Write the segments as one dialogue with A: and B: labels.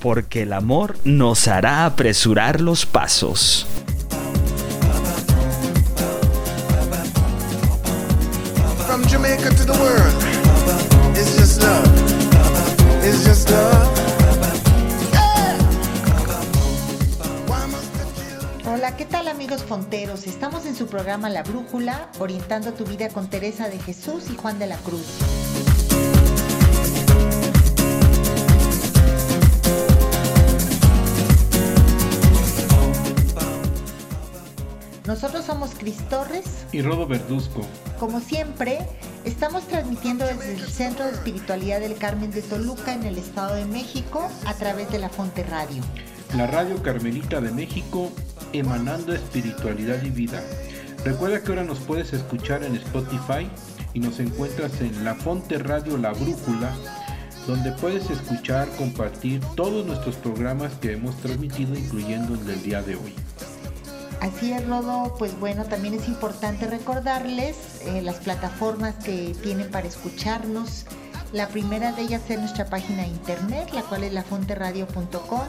A: Porque el amor nos hará apresurar los pasos.
B: From Jamaica to the world, it's just love. It's just love. Yeah. Why must I kill?
C: Hola, ¿qué tal amigos fonteros? Estamos en su programa La Brújula, orientando tu vida con Teresa de Jesús y Juan de la Cruz. Nosotros somos Cris Torres.
D: y Rodo Verduzco.
C: Como siempre, estamos transmitiendo desde el Centro de Espiritualidad del Carmen de Toluca en el Estado de México a través de la Fonte Radio.
D: La Radio Carmelita de México, emanando espiritualidad y vida. Recuerda que ahora nos puedes escuchar en Spotify y nos encuentras en La Fonte Radio La Brújula, donde puedes escuchar, compartir todos nuestros programas que hemos transmitido, incluyendo el del día de hoy.
C: Así es, Rodo, pues bueno, también es importante recordarles eh, las plataformas que tienen para escucharnos. La primera de ellas es nuestra página de internet, la cual es lafonteradio.com.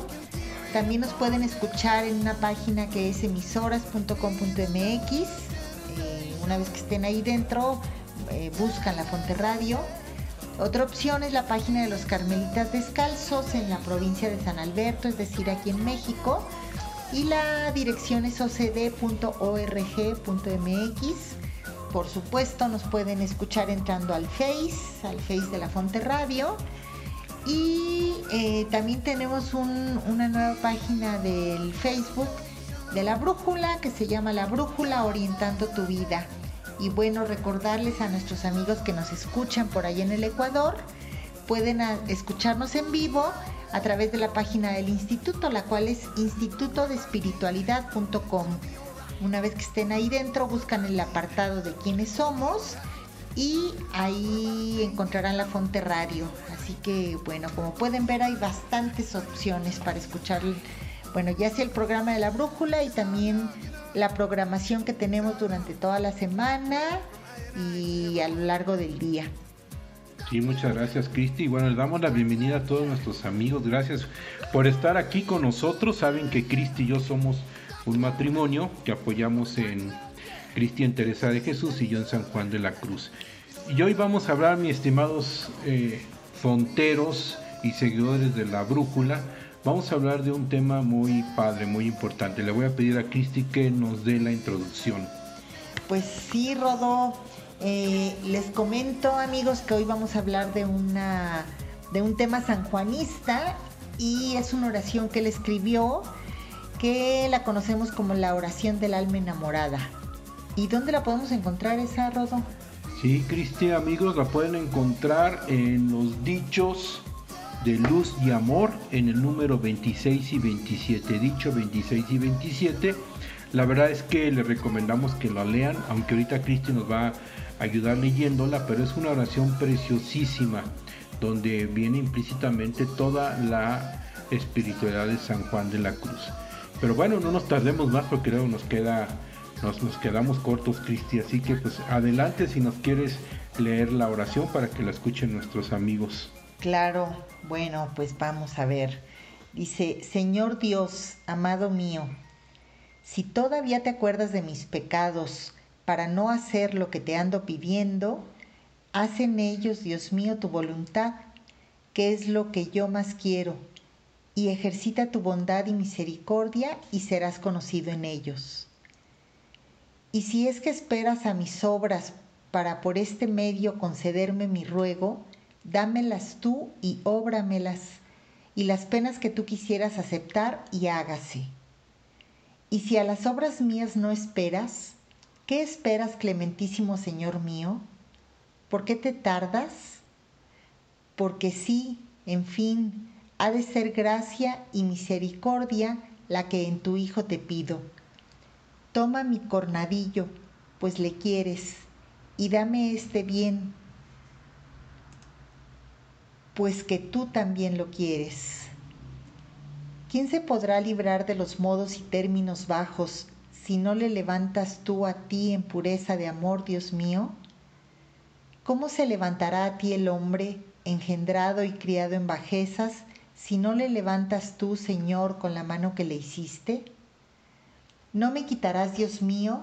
C: También nos pueden escuchar en una página que es emisoras.com.mx. Eh, una vez que estén ahí dentro, eh, buscan la Fonte Radio. Otra opción es la página de los Carmelitas Descalzos en la provincia de San Alberto, es decir, aquí en México. Y la dirección es ocd.org.mx. Por supuesto, nos pueden escuchar entrando al Face, al Face de la Fonte Radio. Y eh, también tenemos un- una nueva página del Facebook de la Brújula que se llama La Brújula Orientando tu Vida. Y bueno, recordarles a nuestros amigos que nos escuchan por ahí en el Ecuador, pueden escucharnos en vivo a través de la página del instituto, la cual es institutodespiritualidad.com. Una vez que estén ahí dentro, buscan el apartado de quiénes somos y ahí encontrarán la Fonte Radio. Así que, bueno, como pueden ver, hay bastantes opciones para escuchar, bueno, ya sea el programa de la brújula y también la programación que tenemos durante toda la semana y a lo largo del día.
D: Sí, muchas gracias Cristi. Bueno, les damos la bienvenida a todos nuestros amigos. Gracias por estar aquí con nosotros. Saben que Cristi y yo somos un matrimonio que apoyamos en Cristi en Teresa de Jesús y yo en San Juan de la Cruz. Y hoy vamos a hablar, mis estimados eh, fonteros y seguidores de la brújula, vamos a hablar de un tema muy padre, muy importante. Le voy a pedir a Cristi que nos dé la introducción.
C: Pues sí, Rodó. Eh, les comento, amigos, que hoy vamos a hablar de una de un tema sanjuanista y es una oración que él escribió que la conocemos como la oración del alma enamorada. ¿Y dónde la podemos encontrar esa, Rodo?
D: Sí, Cristi, amigos, la pueden encontrar en los dichos de luz y amor en el número 26 y 27. Dicho 26 y 27. La verdad es que les recomendamos que la lean, aunque ahorita Cristi nos va a ayudar leyéndola, pero es una oración preciosísima, donde viene implícitamente toda la espiritualidad de San Juan de la Cruz. Pero bueno, no nos tardemos más porque luego nos queda nos, nos quedamos cortos, Cristi. Así que pues adelante si nos quieres leer la oración para que la escuchen nuestros amigos.
C: Claro, bueno, pues vamos a ver. Dice, Señor Dios, amado mío, si todavía te acuerdas de mis pecados para no hacer lo que te ando pidiendo, haz en ellos, Dios mío, tu voluntad, que es lo que yo más quiero, y ejercita tu bondad y misericordia y serás conocido en ellos. Y si es que esperas a mis obras para por este medio concederme mi ruego, dámelas tú y óbramelas, y las penas que tú quisieras aceptar y hágase. Y si a las obras mías no esperas, ¿qué esperas, clementísimo Señor mío? ¿Por qué te tardas? Porque sí, en fin, ha de ser gracia y misericordia la que en tu Hijo te pido. Toma mi cornadillo, pues le quieres, y dame este bien, pues que tú también lo quieres. ¿Quién se podrá librar de los modos y términos bajos si no le levantas tú a ti en pureza de amor, Dios mío? ¿Cómo se levantará a ti el hombre, engendrado y criado en bajezas, si no le levantas tú, Señor, con la mano que le hiciste? ¿No me quitarás, Dios mío,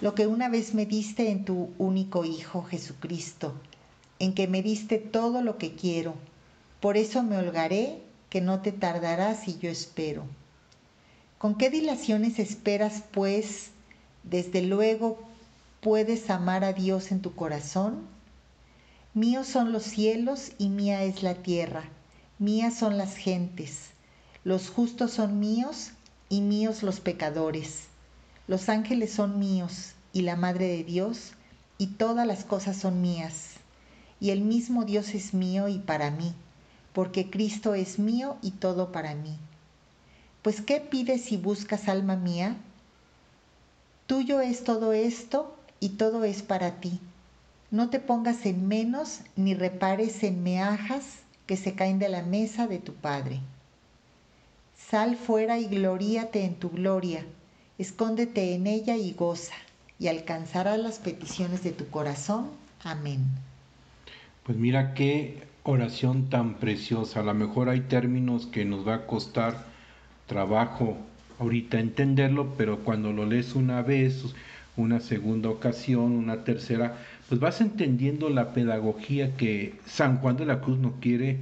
C: lo que una vez me diste en tu único Hijo, Jesucristo, en que me diste todo lo que quiero? Por eso me holgaré, que no te tardarás y yo espero. ¿Con qué dilaciones esperas, pues, desde luego, puedes amar a Dios en tu corazón? Míos son los cielos y mía es la tierra, mías son las gentes, los justos son míos y míos los pecadores. Los ángeles son míos y la Madre de Dios, y todas las cosas son mías. Y el mismo Dios es mío y para mí, porque Cristo es mío y todo para mí. Pues ¿qué pides si buscas alma mía? Tuyo es todo esto y todo es para ti. No te pongas en menos ni repares en meajas que se caen de la mesa de tu Padre. Sal fuera y gloríate en tu gloria escóndete en ella y goza, y alcanzarás las peticiones de tu corazón. Amén.
D: Pues mira qué oración tan preciosa. A lo mejor hay términos que nos va a costar trabajo ahorita entenderlo, pero cuando lo lees una vez, una segunda ocasión, una tercera, pues vas entendiendo la pedagogía que San Juan de la Cruz nos quiere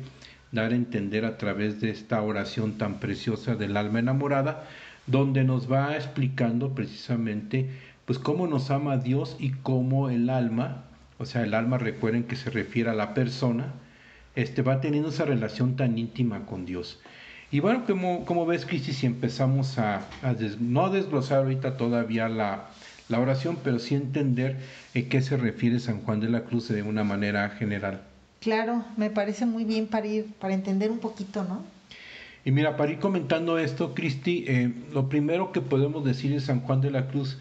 D: dar a entender a través de esta oración tan preciosa del alma enamorada, donde nos va explicando precisamente pues cómo nos ama Dios y cómo el alma, o sea, el alma recuerden que se refiere a la persona, este va teniendo esa relación tan íntima con Dios. Y bueno, como, como ves, Cristi, si empezamos a, a no desglosar ahorita todavía la, la oración, pero sí entender en qué se refiere San Juan de la Cruz de una manera general.
C: Claro, me parece muy bien para ir, para entender un poquito, ¿no?
D: Y mira, para ir comentando esto, Cristi, eh, lo primero que podemos decir de San Juan de la Cruz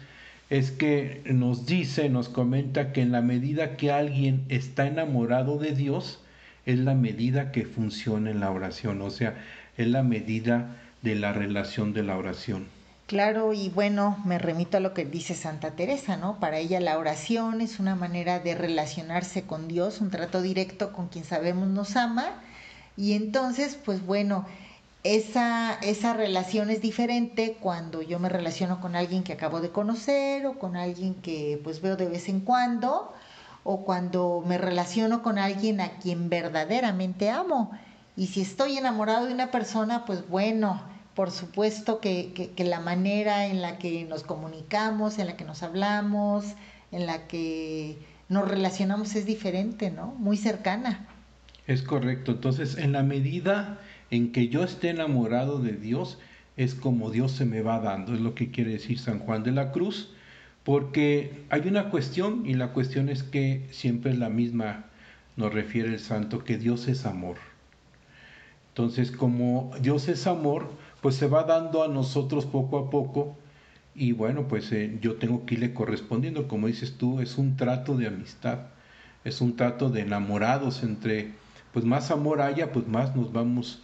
D: es que nos dice, nos comenta que en la medida que alguien está enamorado de Dios, es la medida que funciona en la oración, o sea, es la medida de la relación de la oración.
C: Claro, y bueno, me remito a lo que dice Santa Teresa, ¿no? Para ella la oración es una manera de relacionarse con Dios, un trato directo con quien sabemos nos ama, y entonces, pues bueno, esa, esa relación es diferente cuando yo me relaciono con alguien que acabo de conocer o con alguien que pues veo de vez en cuando o cuando me relaciono con alguien a quien verdaderamente amo. Y si estoy enamorado de una persona, pues bueno, por supuesto que, que, la manera en la que nos comunicamos, en la que nos hablamos, en la que nos relacionamos es diferente, ¿no? Muy cercana.
D: Es correcto. Entonces, en la medida en que yo esté enamorado de Dios, es como Dios se me va dando, es lo que quiere decir San Juan de la Cruz, porque hay una cuestión y la cuestión es que siempre es la misma, nos refiere el santo, que Dios es amor. Entonces, como Dios es amor, pues se va dando a nosotros poco a poco y bueno, pues eh, yo tengo que irle correspondiendo, como dices tú, es un trato de amistad, es un trato de enamorados entre, pues más amor haya, pues más nos vamos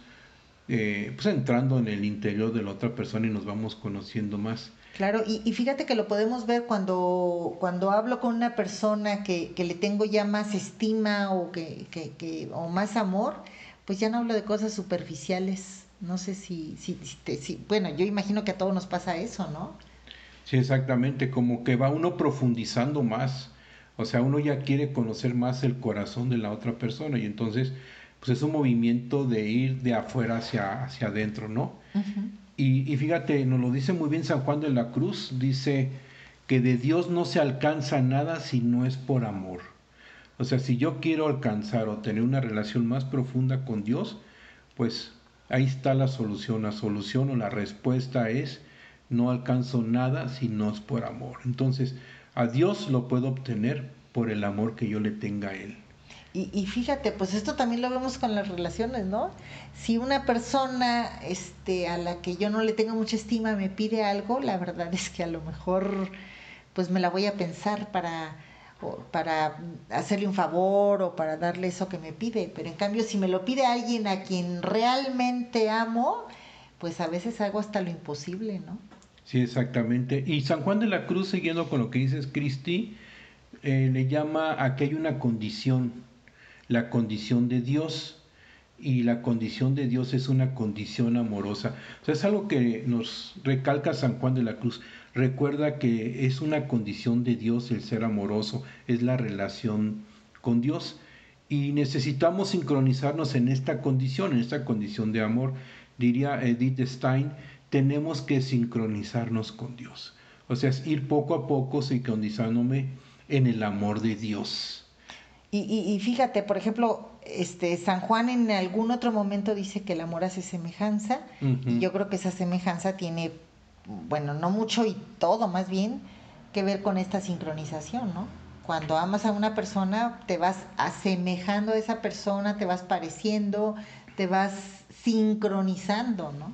D: eh, pues entrando en el interior de la otra persona y nos vamos conociendo más.
C: Claro, y, fíjate que lo podemos ver cuando, cuando hablo con una persona que, que le tengo ya más estima o, que, que, o más amor, pues ya no hablo de cosas superficiales. No sé si, si, si, bueno, yo imagino que a todos nos pasa eso, ¿no?
D: Sí, exactamente, como que va uno profundizando más, o sea, uno ya quiere conocer más el corazón de la otra persona y entonces pues es un movimiento de ir de afuera hacia, hacia adentro, ¿no? y, y, fíjate, nos lo dice muy bien San Juan de la Cruz, dice que de Dios no se alcanza nada si no es por amor. O sea, si yo quiero alcanzar o tener una relación más profunda con Dios, pues ahí está la solución. La solución o la respuesta es no alcanzo nada si no es por amor. Entonces, a Dios lo puedo obtener por el amor que yo le tenga a Él.
C: Y, fíjate, pues esto también lo vemos con las relaciones, ¿no? Si una persona este, a la que yo no le tengo mucha estima me pide algo, la verdad es que a lo mejor pues me la voy a pensar para, para hacerle un favor o para darle eso que me pide. Pero en cambio, si me lo pide alguien a quien realmente amo, pues a veces hago hasta lo imposible, ¿no?
D: Sí, exactamente. Y San Juan de la Cruz, siguiendo con lo que dices, Cristi, eh, le llama a que hay una condición, la condición de Dios. Y la condición de Dios es una condición amorosa. O sea, es algo que nos recalca San Juan de la Cruz. Recuerda que es una condición de Dios el ser amoroso, es la relación con Dios. Y necesitamos sincronizarnos en esta condición, en esta condición de amor. Diría Edith Stein, tenemos que sincronizarnos con Dios. O sea, es ir poco a poco sincronizándome en el amor de Dios.
C: Y, fíjate, por ejemplo, este San Juan en algún otro momento dice que el amor hace semejanza, y yo creo que esa semejanza tiene, bueno, no mucho y todo más bien que ver con esta sincronización, ¿no? Cuando amas a una persona, te vas asemejando a esa persona, te vas pareciendo, te vas sincronizando, ¿no?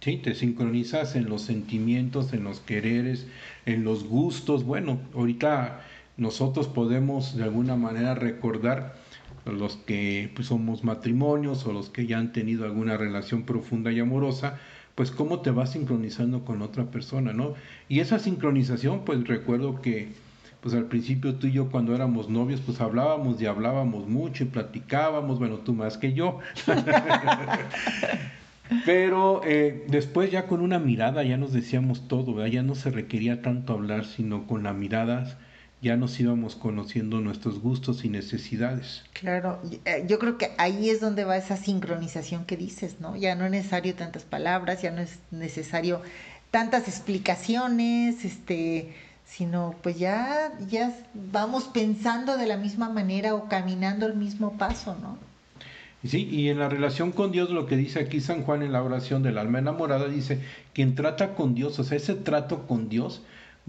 D: Sí, te sincronizas en los sentimientos, en los quereres, en los gustos. Bueno, ahorita nosotros podemos de alguna manera recordar los que pues, somos matrimonios o los que ya han tenido alguna relación profunda y amorosa, pues cómo te vas sincronizando con otra persona, ¿no? Y esa sincronización, pues recuerdo que pues al principio tú y yo cuando éramos novios, pues hablábamos y hablábamos mucho y platicábamos, bueno, tú más que yo. Pero eh, después ya con una mirada ya nos decíamos todo, ya no se requería tanto hablar, sino con las miradas ya nos íbamos conociendo nuestros gustos y necesidades.
C: Claro, eh, yo creo que ahí es donde va esa sincronización que dices, ¿no? Ya no es necesario tantas palabras, ya no es necesario tantas explicaciones, este, sino pues ya, ya vamos pensando de la misma manera o caminando el mismo paso, ¿no?
D: Sí, y en la relación con Dios, lo que dice aquí San Juan en la oración del alma enamorada, dice, quien trata con Dios, o sea, ese trato con Dios,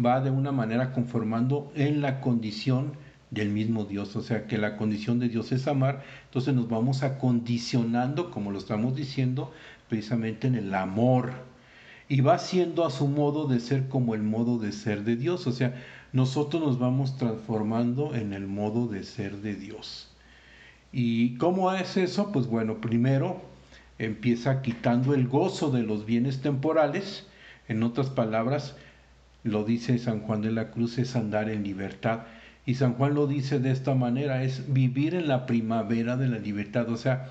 D: va de una manera conformando en la condición del mismo Dios, o sea que la condición de Dios es amar, entonces nos vamos acondicionando, como lo estamos diciendo, precisamente en el amor, y va siendo a su modo de ser como el modo de ser de Dios, o sea, nosotros nos vamos transformando en el modo de ser de Dios. ¿Y cómo es eso? Pues bueno, primero empieza quitando el gozo de los bienes temporales, en otras palabras, lo dice San Juan de la Cruz, es andar en libertad. Y San Juan lo dice de esta manera, es vivir en la primavera de la libertad. O sea,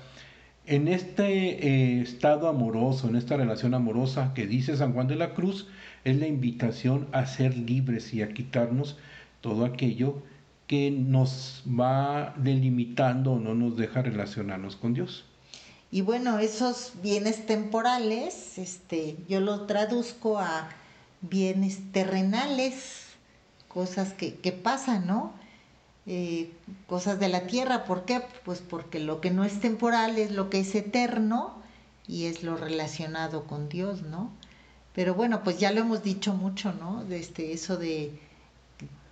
D: en este eh, estado amoroso, en esta relación amorosa que dice San Juan de la Cruz, es la invitación a ser libres y a quitarnos todo aquello que nos va delimitando o no nos deja relacionarnos con Dios.
C: Y bueno, esos bienes temporales, este, yo lo traduzco a bienes terrenales, cosas que, que pasan, ¿no? Eh, cosas de la tierra, ¿por qué? Pues porque lo que no es temporal es lo que es eterno y es lo relacionado con Dios, ¿no? Pero bueno, pues ya lo hemos dicho mucho, ¿no? De este, eso de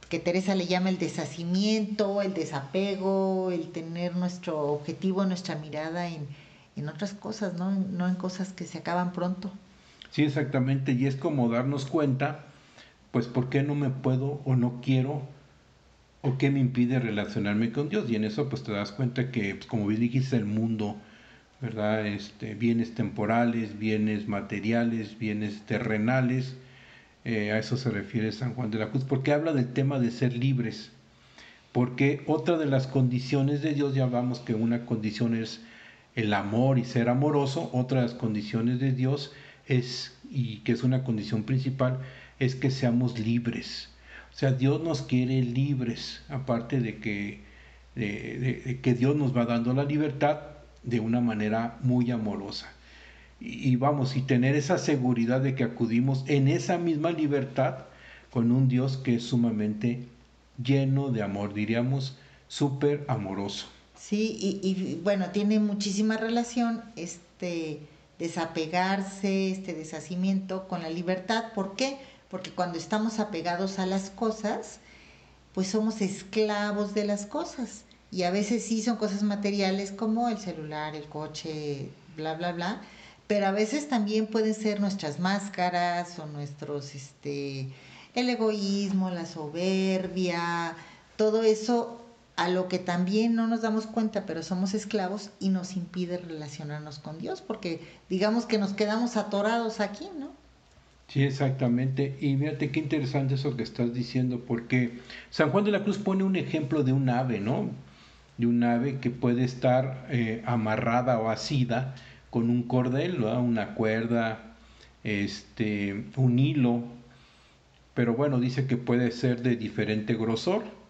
C: que Teresa le llama el deshacimiento, el desapego, el tener nuestro objetivo, nuestra mirada en, en otras cosas, ¿no? No en cosas que se acaban pronto.
D: Sí, exactamente, y es como darnos cuenta, pues, ¿por qué no me puedo o no quiero o qué me impide relacionarme con Dios? Y en eso, pues, te das cuenta que, pues, como bien dijiste, el mundo, ¿verdad? Este, bienes temporales, bienes materiales, bienes terrenales, eh, a eso se refiere San Juan de la Cruz, porque habla del tema de ser libres, porque otra de las condiciones de Dios, ya hablamos que una condición es el amor y ser amoroso, otra de las condiciones de Dios es, y que es una condición principal, es que seamos libres. O sea, Dios nos quiere libres, aparte de que, de, que Dios nos va dando la libertad de una manera muy amorosa. Y, vamos, y tener esa seguridad de que acudimos en esa misma libertad con un Dios que es sumamente lleno de amor, diríamos, súper amoroso.
C: Sí, y, y, bueno, tiene muchísima relación este desapegarse, este deshacimiento con la libertad. ¿Por qué? Porque cuando estamos apegados a las cosas, pues somos esclavos de las cosas. y a veces sí son cosas materiales como el celular, el coche, bla, bla, bla, pero a veces también pueden ser nuestras máscaras o nuestros, este, el egoísmo, la soberbia, todo eso a lo que también no nos damos cuenta, pero somos esclavos y nos impide relacionarnos con Dios, porque digamos que nos quedamos atorados aquí, ¿no?
D: Sí, exactamente. Y fíjate qué interesante eso que estás diciendo, porque San Juan de la Cruz pone un ejemplo de un ave, ¿no? De un ave que puede estar eh, amarrada o asida con un cordel, ¿no? una cuerda, este, un hilo, pero bueno, dice que puede ser de diferente grosor,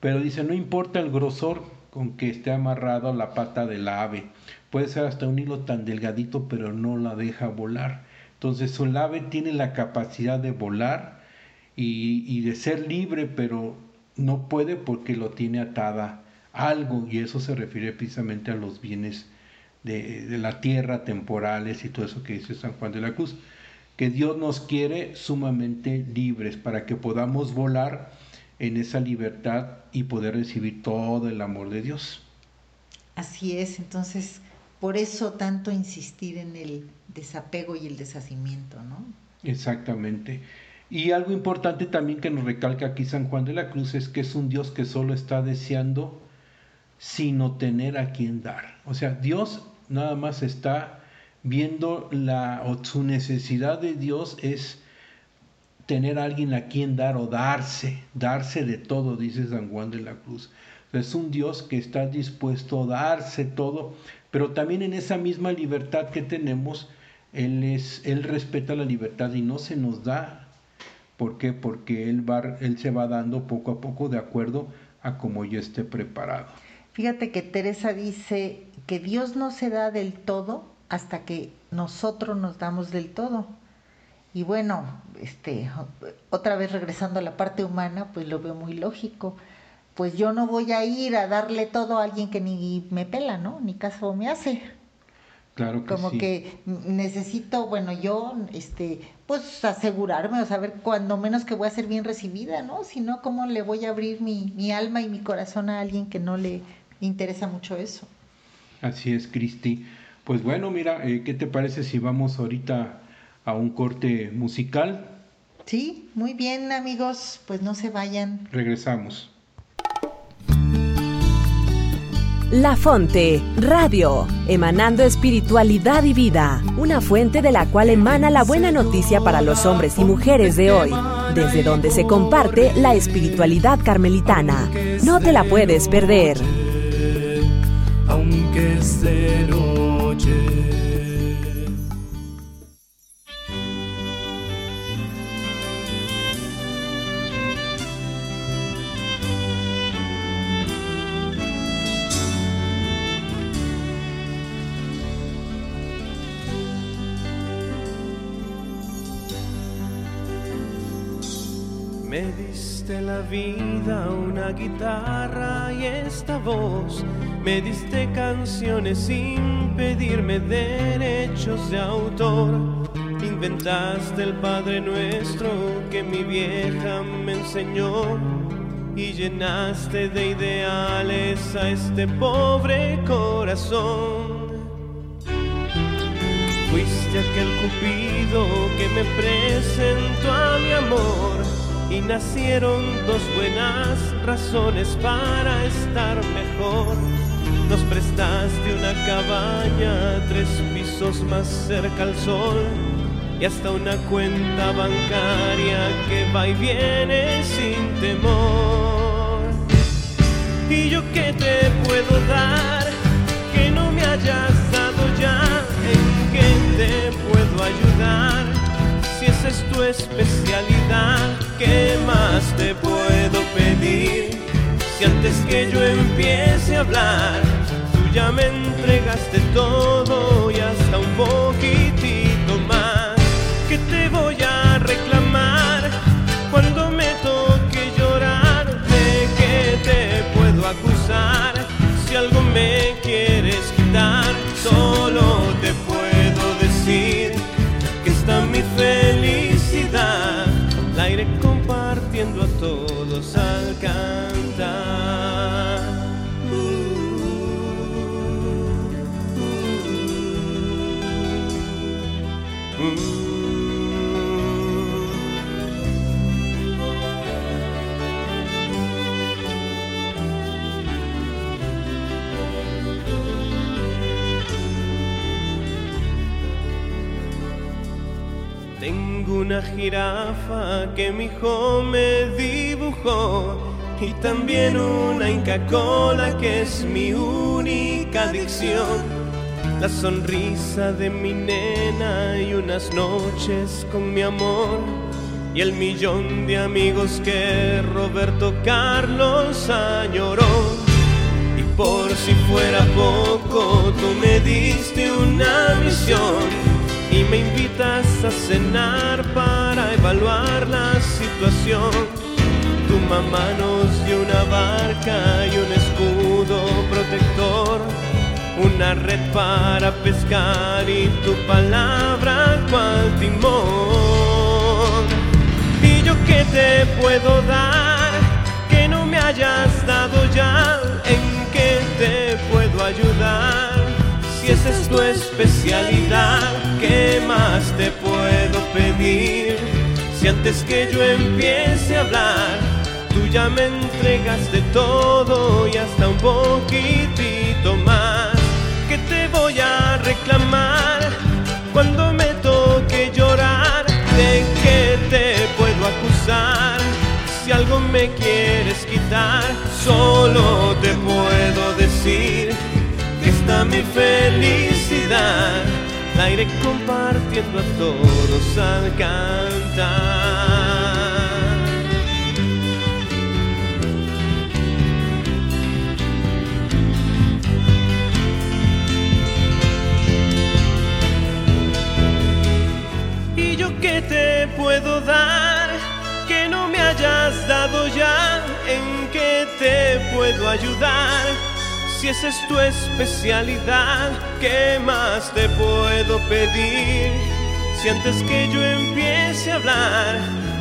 D: pero dice, no importa el grosor con que esté amarrado la pata del ave, puede ser hasta un hilo tan delgadito, pero no la deja volar. Entonces el ave tiene la capacidad de volar y, de ser libre, pero no puede porque lo tiene atada a algo, y eso se refiere precisamente a los bienes de, de la tierra, temporales y todo eso que dice San Juan de la Cruz que Dios nos quiere sumamente libres para que podamos volar en esa libertad y poder recibir todo el amor de Dios.
C: Así es, entonces por eso tanto insistir en el desapego y el deshacimiento, ¿no?
D: Exactamente. Y algo importante también que nos recalca aquí San Juan de la Cruz es que es un Dios que solo está deseando sino tener a quien dar. O sea, Dios nada más está viendo la o su necesidad de Dios es tener a alguien a quien dar o darse, darse de todo, dice San Juan de la Cruz. Es un Dios que está dispuesto a darse todo, pero también en esa misma libertad que tenemos, Él, es, él respeta la libertad y no se nos da. ¿Por qué? Porque él, va, él se va dando poco a poco de acuerdo a como yo esté preparado.
C: Fíjate que Teresa dice que Dios no se da del todo hasta que nosotros nos damos del todo. Y bueno, este, otra vez regresando a la parte humana, pues lo veo muy lógico. Pues yo no voy a ir a darle todo a alguien que ni me pela, ¿no? Ni caso me hace.
D: Claro que
C: Como que necesito, bueno, yo, este, pues asegurarme o saber cuando menos que voy a ser bien recibida, ¿no? Si no, ¿cómo le voy a abrir mi, mi alma y mi corazón a alguien que no le interesa mucho eso?
D: Así es, Cristi. Pues bueno, mira, eh, ¿qué te parece si vamos ahorita a un corte musical?
C: Sí, muy bien amigos, pues no se vayan.
D: Regresamos.
E: La Fonte, Radio, emanando espiritualidad y vida, una fuente de la cual emana la buena noticia para los hombres y mujeres de hoy, desde donde se comparte la espiritualidad carmelitana. No te la puedes perder.
F: Aunque Me diste la vida, una guitarra y esta voz. Me diste canciones sin pedirme derechos de autor. Inventaste el Padre Nuestro que mi vieja me enseñó. Y llenaste de ideales a este pobre corazón. Fuiste aquel cupido que me presentó a mi amor y nacieron dos buenas razones para estar mejor. Nos prestaste una cabaña, tres pisos más cerca al sol y hasta una cuenta bancaria que va y viene sin temor. ¿Y yo qué te puedo dar que no me hayas dado ya? ¿En qué te puedo ayudar? si esa es tu especialidad, ¿qué más te puedo pedir? Si antes que yo empiece a hablar, tú ya me entregaste todo y hasta un poquitito más, ¿qué te voy a reclamar cuando me toque llorar? ¿De qué te puedo acusar? Si algo me quieres quitar, solo todos al. Una jirafa que mi hijo me dibujó y también una Inca Cola que es mi única adicción. La sonrisa de mi nena y unas noches con mi amor y el millón de amigos que Roberto Carlos añoró. Y por si fuera poco, tú me diste una misión y me invitas a cenar para evaluar la situación. Tu mamá nos dio una barca y un escudo protector, una red para pescar y tu palabra cual timón. ¿Y yo qué te puedo dar que no me hayas dado ya? ¿En qué te puedo ayudar? Si esa es tu especialidad, ¿qué más te puedo pedir? Si antes que yo empiece a hablar, tú ya me entregaste todo y hasta un poquitito más. ¿Qué te voy a reclamar cuando me toque llorar? ¿De qué te puedo acusar? Si algo me quieres quitar, solo te puedo decir mi felicidad, la iré compartiendo a todos al cantar. ¿Y yo qué te puedo dar que no me hayas dado ya? ¿En qué te puedo ayudar? Si esa es tu especialidad, ¿qué más te puedo pedir? Si antes que yo empiece a hablar,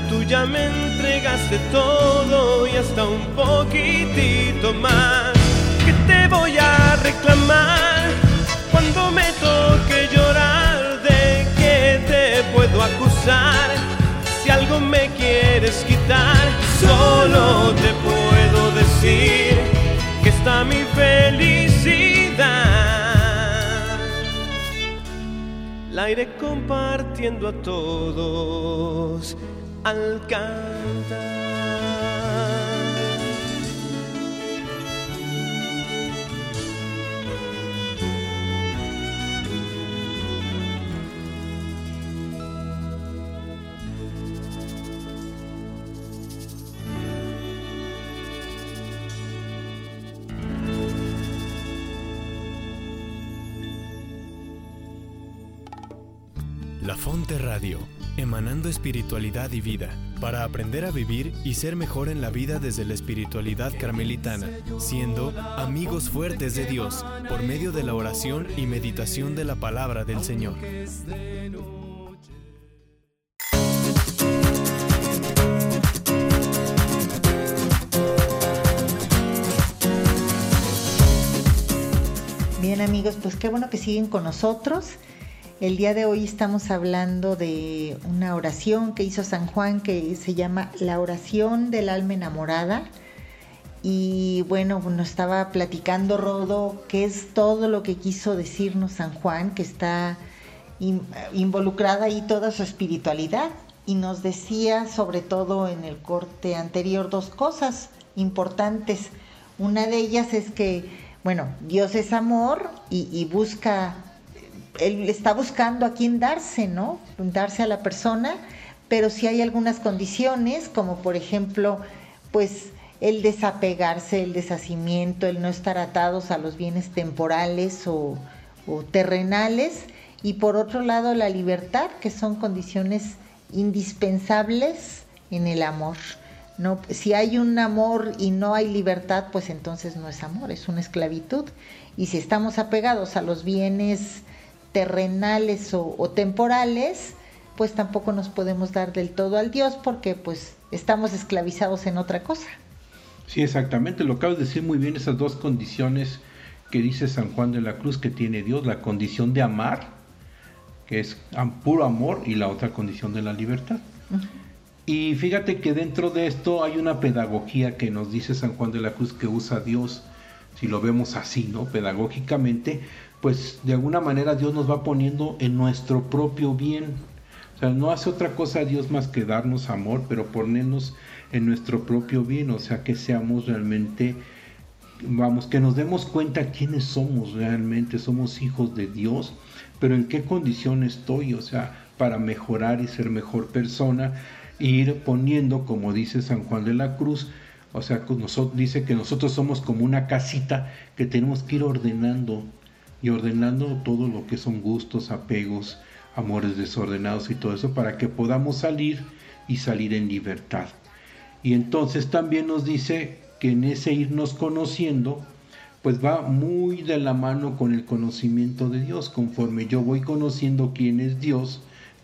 F: tú ya me entregaste todo y hasta un poquitito más. ¿Qué te voy a reclamar cuando me toque llorar? ¿De qué te puedo acusar? Si algo me quieres quitar, solo te puedo decir mi felicidad. La iré compartiendo a todos al cantar.
G: La Fonte Radio, emanando espiritualidad y vida, para aprender a vivir y ser mejor en la vida desde la espiritualidad carmelitana, siendo amigos fuertes de Dios por medio de la oración y meditación de la palabra del Señor.
C: Bien amigos, pues qué bueno que siguen con nosotros. El día de hoy estamos hablando de una oración que hizo San Juan que se llama La oración del alma enamorada. Y bueno, nos estaba platicando Rodo qué es todo lo que quiso decirnos San Juan, que está involucrada ahí toda su espiritualidad. Y nos decía, sobre todo en el corte anterior, dos cosas importantes. Una de ellas es que, bueno, Dios es amor y, y busca él está buscando a quién darse, ¿no? Darse a la persona, pero si hay algunas condiciones, como por ejemplo, pues el desapegarse, el deshacimiento, el no estar atados a los bienes temporales o, o terrenales, y por otro lado la libertad, que son condiciones indispensables en el amor. No, si hay un amor y no hay libertad, pues entonces no es amor, es una esclavitud. Y si estamos apegados a los bienes terrenales o, temporales, pues tampoco nos podemos dar del todo al Dios porque pues estamos esclavizados en otra cosa.
D: Sí, exactamente, lo acabas de decir muy bien, esas dos condiciones que dice San Juan de la Cruz que tiene Dios, la condición de amar que es puro amor, y la otra condición de la libertad. Y fíjate que dentro de esto hay una pedagogía que nos dice San Juan de la Cruz que usa Dios, si lo vemos así, ¿no? Pedagógicamente, pues de alguna manera Dios nos va poniendo en nuestro propio bien. O sea, no hace otra cosa Dios más que darnos amor, pero ponernos en nuestro propio bien, o sea, que seamos realmente, vamos, que nos demos cuenta quiénes somos realmente, somos hijos de Dios, pero en qué condición estoy, o sea, para mejorar y ser mejor persona. Ir poniendo, como dice San Juan de la Cruz, o sea, dice que nosotros somos como una casita que tenemos que ir ordenando y ordenando todo lo que son gustos, apegos, amores desordenados y todo eso para que podamos salir y salir en libertad. Y entonces también nos dice que en ese irnos conociendo, pues va muy de la mano con el conocimiento de Dios. Conforme yo voy conociendo quién es Dios,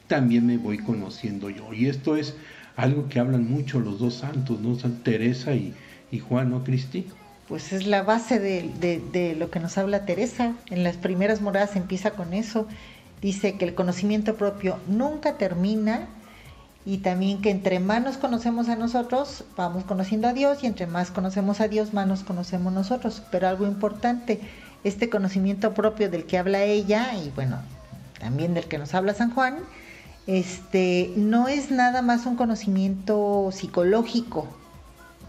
D: también me voy conociendo yo. Y esto es algo que hablan mucho los dos santos, ¿no? San Teresa y, Juan, ¿no, Cristi?
C: Pues es la base de, lo que nos habla Teresa. En las primeras moradas empieza con eso. Dice que el conocimiento propio nunca termina y también que entre más nos conocemos a nosotros, vamos conociendo a Dios y entre más conocemos a Dios, más nos conocemos nosotros. Pero algo importante, este conocimiento propio del que habla ella y bueno, también del que nos habla San Juan, este, no es nada más un conocimiento psicológico,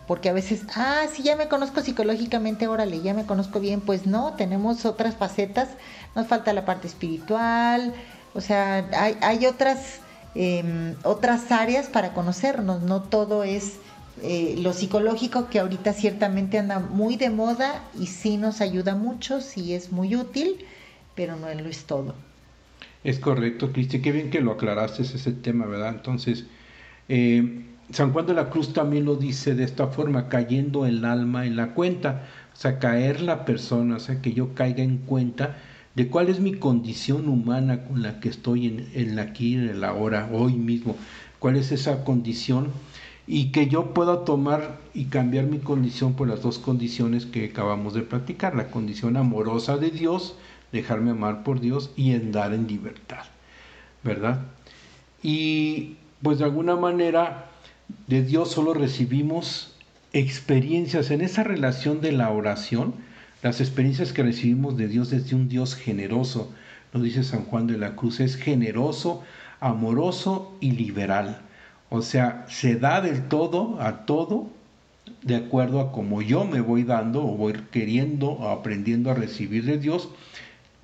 C: porque a veces, ah, sí, ya me conozco psicológicamente, órale, ya me conozco bien, pues no, tenemos otras facetas, nos falta la parte espiritual, o sea, hay, otras, em, otras áreas para conocernos, no todo es eh, lo psicológico que ahorita ciertamente anda muy de moda y sí nos ayuda mucho, sí es muy útil, pero no lo es todo.
D: Es correcto, Cristi, qué bien que lo aclaraste ese tema, ¿verdad? Entonces, eh, San Juan de la Cruz también lo dice de esta forma, cayendo el alma en la cuenta, o sea, caer la persona, o sea, que yo caiga en cuenta de cuál es mi condición humana con la que estoy en, en aquí, en el ahora, hoy mismo, cuál es esa condición y que yo pueda tomar y cambiar mi condición por las dos condiciones que acabamos de platicar, la condición amorosa de Dios, dejarme amar por Dios y andar en libertad, ¿verdad? Y pues de alguna manera de Dios solo recibimos experiencias en esa relación de la oración, las experiencias que recibimos de Dios desde un Dios generoso, lo dice San Juan de la Cruz, es generoso, amoroso y liberal. O sea, se da del todo a todo de acuerdo a como yo me voy dando o voy queriendo o aprendiendo a recibir de Dios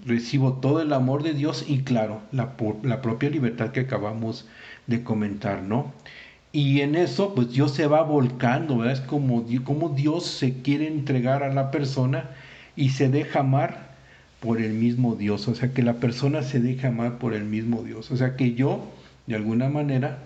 D: recibo todo el amor de Dios y claro, la, la propia libertad que acabamos de comentar, ¿no? Y en eso, pues Dios se va volcando, ¿verdad? Es como, como Dios se quiere entregar a la persona y se deja amar por el mismo Dios. O sea, que la persona se deja amar por el mismo Dios. O sea, que yo, de alguna manera,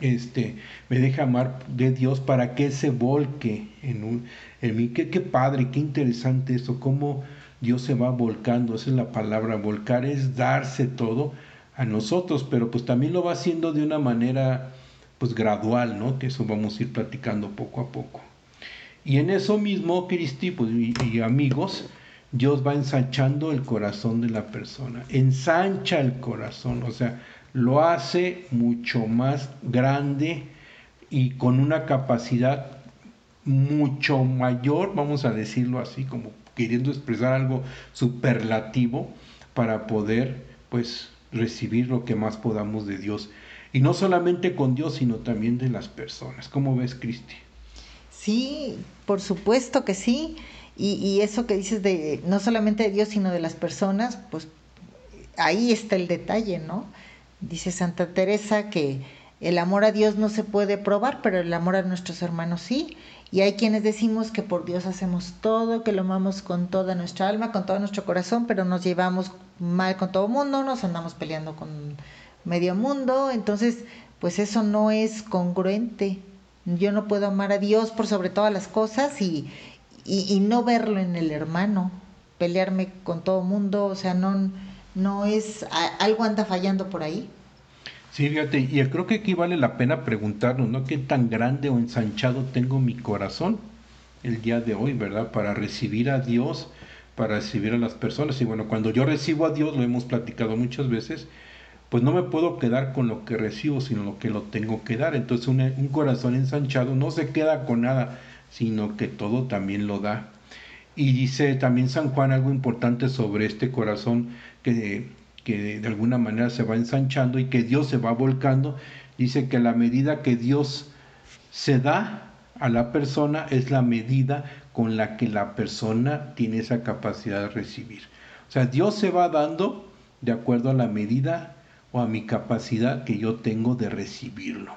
D: este, me deja amar de Dios para que se volque en, un, en mí. Qué, qué padre, qué interesante eso, cómo Dios se va volcando, esa es la palabra, volcar es darse todo a nosotros, pero pues también lo va haciendo de una manera pues gradual, ¿no? Que eso vamos a ir platicando poco a poco. Y en eso mismo, Cristi pues, y, amigos, Dios va ensanchando el corazón de la persona, ensancha el corazón, o sea, lo hace mucho más grande y con una capacidad mucho mayor, vamos a decirlo así, como queriendo expresar algo superlativo para poder pues recibir lo que más podamos de Dios. Y no solamente con Dios, sino también de las personas. ¿Cómo ves, Cristi?
C: Sí, por supuesto que sí. Y, y, eso que dices de no solamente de Dios, sino de las personas, pues ahí está el detalle, ¿no? Dice Santa Teresa que el amor a Dios no se puede probar, pero el amor a nuestros hermanos sí. Y hay quienes decimos que por Dios hacemos todo, que lo amamos con toda nuestra alma, con todo nuestro corazón, pero nos llevamos mal con todo el mundo, nos andamos peleando con medio mundo, entonces pues eso no es congruente. Yo no puedo amar a Dios por sobre todas las cosas y, y, no verlo en el hermano, pelearme con todo mundo, o sea, no, no es, algo anda fallando por ahí.
D: Sí, fíjate, y creo que aquí vale la pena preguntarnos, ¿no? ¿Qué tan grande o ensanchado tengo mi corazón el día de hoy, ¿verdad? Para recibir a Dios, para recibir a las personas. Y bueno, cuando yo recibo a Dios, lo hemos platicado muchas veces, pues no me puedo quedar con lo que recibo, sino lo que lo tengo que dar. Entonces un, corazón ensanchado no se queda con nada, sino que todo también lo da. Y dice también San Juan algo importante sobre este corazón que, que de alguna manera se va ensanchando y que Dios se va volcando. Dice que la medida que Dios se da a la persona es la medida con la que la persona tiene esa capacidad de recibir. O sea, Dios se va dando de acuerdo a la medida o a mi capacidad que yo tengo de recibirlo.